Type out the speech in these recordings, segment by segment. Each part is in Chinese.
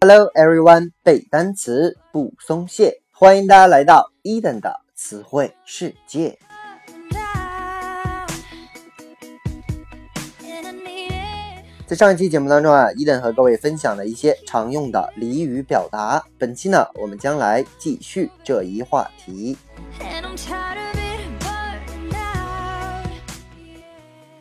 Hello everyone，背单词不松懈，欢迎大家来到伊登的词汇世界。在上一期节目当中啊，伊登和各位分享了一些常用的俚语表达。本期呢，我们将来继续这一话题。And I'm tired of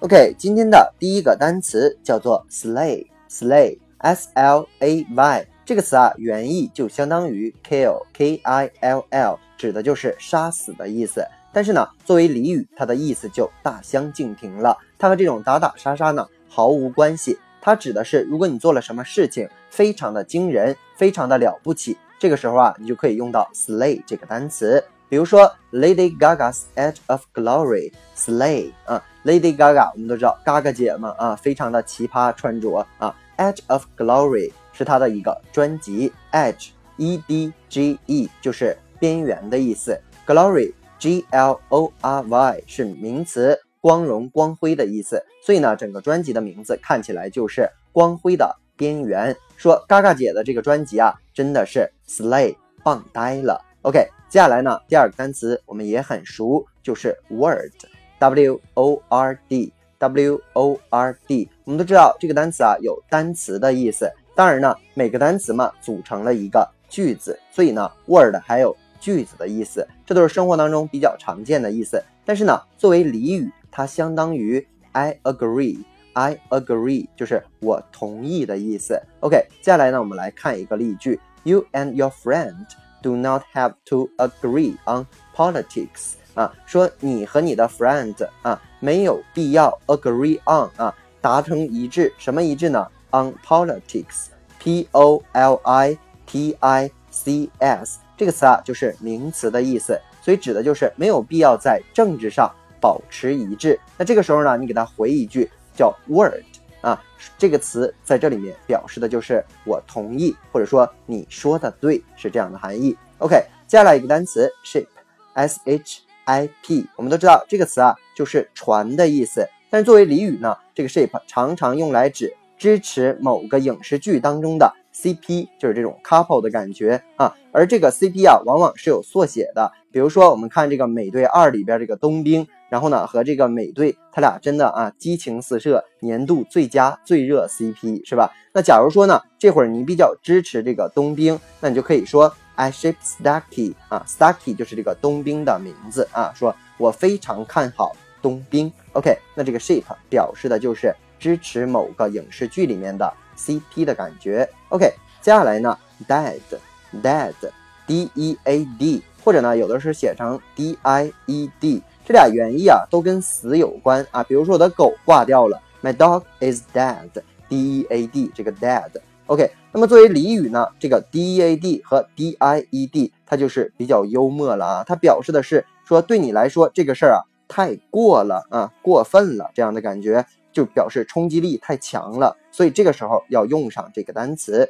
OK，今天的第一个单词叫做 slay，slay，s l a y 这个词啊，原意就相当于 kill，k i l l，指的就是杀死的意思。但是呢，作为俚语，它的意思就大相径庭了。它和这种打打杀杀呢毫无关系。它指的是，如果你做了什么事情非常的惊人，非常的了不起，这个时候啊，你就可以用到 slay 这个单词。比如说 Lady Gaga's Edge of Glory，slay 啊，Lady Gaga 我们都知道，Gaga 姐嘛啊，非常的奇葩穿着啊，Edge of Glory 是她的一个专辑，Edge E D G E 就是边缘的意思，Glory G L O R Y 是名词，光荣、光辉的意思，所以呢，整个专辑的名字看起来就是光辉的边缘。说 Gaga 姐的这个专辑啊，真的是 slay 棒呆了。OK，接下来呢，第二个单词我们也很熟，就是 word，W O R D，W O R D。我们都知道这个单词啊有单词的意思，当然呢，每个单词嘛组成了一个句子，所以呢，word 还有句子的意思，这都是生活当中比较常见的意思。但是呢，作为俚语，它相当于 I agree，I agree 就是我同意的意思。OK，接下来呢，我们来看一个例句：You and your friend do not have to agree on politics。啊，说你和你的 friend 啊没有必要 agree on 啊达成一致，什么一致呢？on politics，p o l i t i c s 这个词啊就是名词的意思，所以指的就是没有必要在政治上保持一致。那这个时候呢，你给他回一句叫 word 啊，这个词在这里面表示的就是我同意，或者说你说的对，是这样的含义。OK，接下来一个单词 ship，s h i p，我们都知道这个词啊就是船的意思，但是作为俚语呢，这个 ship 常常用来指支持某个影视剧当中的 CP，就是这种 couple 的感觉啊。而这个 CP 啊，往往是有缩写的，比如说我们看这个《美队二》里边这个冬兵，然后呢和这个美队他俩真的啊激情四射，年度最佳最热 CP 是吧？那假如说呢这会儿你比较支持这个冬兵，那你就可以说 I ship Starkey 啊，Starkey 就是这个冬兵的名字啊，说我非常看好冬兵。OK，那这个 ship 表示的就是支持某个影视剧里面的 CP 的感觉。OK，接下来呢，dead，dead，D E A D，或者呢有的是写成 D I E D，这俩原意啊都跟死有关啊。比如说我的狗挂掉了，My dog is dead，D E A D，这个 dead。OK，那么作为俚语呢，这个 D E A D 和 D I E D 它就是比较幽默了啊，它表示的是说对你来说这个事儿啊太过了啊，过分了这样的感觉，就表示冲击力太强了，所以这个时候要用上这个单词。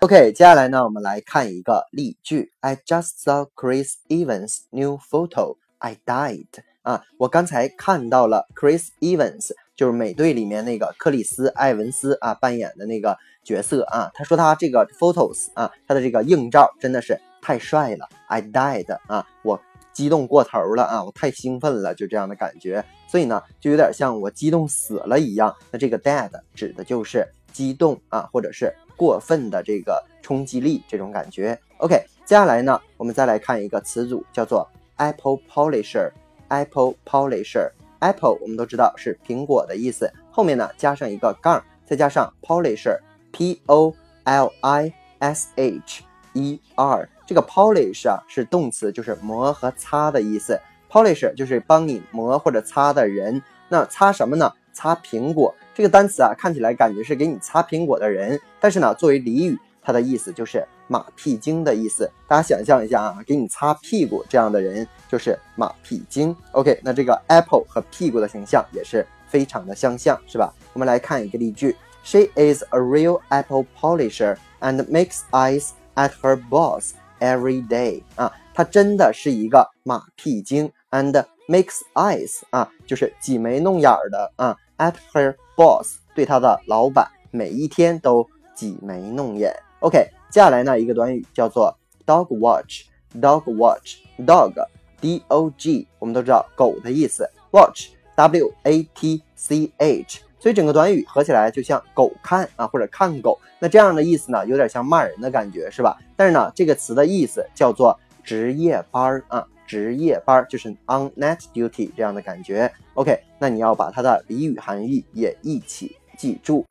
OK，接下来呢，我们来看一个例句：I just saw Chris Evans' new photo. I died. 啊，我刚才看到了 Chris Evans，就是美队里面那个克里斯·埃文斯啊扮演的那个角色啊。他说他这个 photos 啊，他的这个硬照真的是太帅了。I died 啊，我激动过头了啊，我太兴奋了，就这样的感觉。所以呢，就有点像我激动死了一样。那这个 dead 指的就是激动啊，或者是过分的这个冲击力这种感觉。OK，接下来呢，我们再来看一个词组，叫做 apple polisher。Apple polisher。Apple 我们都知道是苹果的意思，后面呢加上一个杠，再加上 polisher，P O L I S H E R。这个 polish 啊是动词，就是磨和擦的意思。Polisher 就是帮你磨或者擦的人。那擦什么呢？擦苹果。这个单词啊看起来感觉是给你擦苹果的人，但是呢作为俚语，它的意思就是马屁精的意思。大家想象一下啊，给你擦屁股这样的人就是马屁精。OK，那这个 apple 和屁股的形象也是非常的相像，是吧？我们来看一个例句：She is a real apple polisher and makes eyes at her boss every day. 啊，她真的是一个马屁精 and makes eyes 啊，就是挤眉弄眼儿的啊，at her boss 对她的老板每一天都挤眉弄眼。OK，接下来呢一个短语叫做 dog watch，dog watch，dog，d o g，我们都知道狗的意思，watch，w a t c h。所以整个短语合起来就像狗看啊，或者看狗，那这样的意思呢，有点像骂人的感觉，是吧？但是呢，这个词的意思叫做值夜班啊，值夜班就是 on night duty 这样的感觉。OK，那你要把它的俚语含义也一起记住。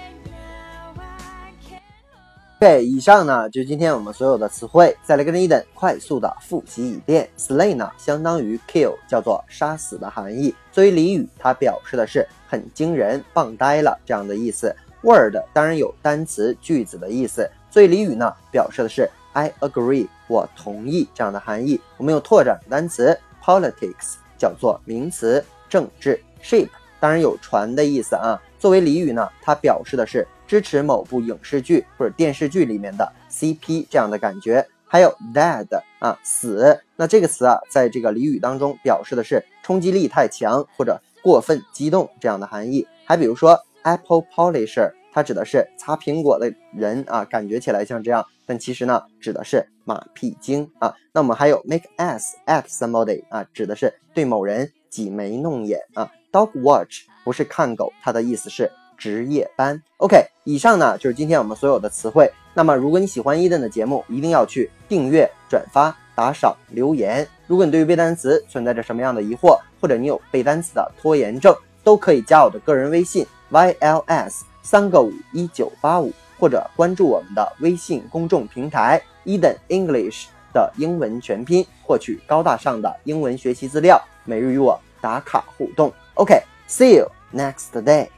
OK，，以上呢就是今天我们所有的词汇。再来跟着伊登快速的复习一遍。Slay 呢相当于 kill，叫做杀死的含义。作为俚语，它表示的是很惊人、棒呆了这样的意思。Word 当然有单词、句子的意思。作为俚语呢，表示的是 I agree，我同意这样的含义。我们有拓展单词 politics，叫做名词，政治。Ship 当然有船的意思啊。作为俚语呢，它表示的是。支持某部影视剧或者电视剧里面的 CP 这样的感觉，还有 dead 啊死，那这个词啊，在这个俚语当中表示的是冲击力太强或者过分激动这样的含义。还比如说 apple polisher，它指的是擦苹果的人啊，感觉起来像这样，但其实呢，指的是马屁精啊。那我们还有 make ass at somebody 啊，指的是对某人挤眉弄眼啊。dog watch 不是看狗，它的意思是。值夜班，OK，以上呢就是今天我们所有的词汇。那么，如果你喜欢伊登的节目，一定要去订阅、转发、打赏、留言。如果你对于背单词存在着什么样的疑惑，或者你有背单词的拖延症，都可以加我的个人微信 yls 三个五一九八五，或者关注我们的微信公众平台 Eden English 的英文全拼，获取高大上的英文学习资料，每日与我打卡互动。OK，see you next day。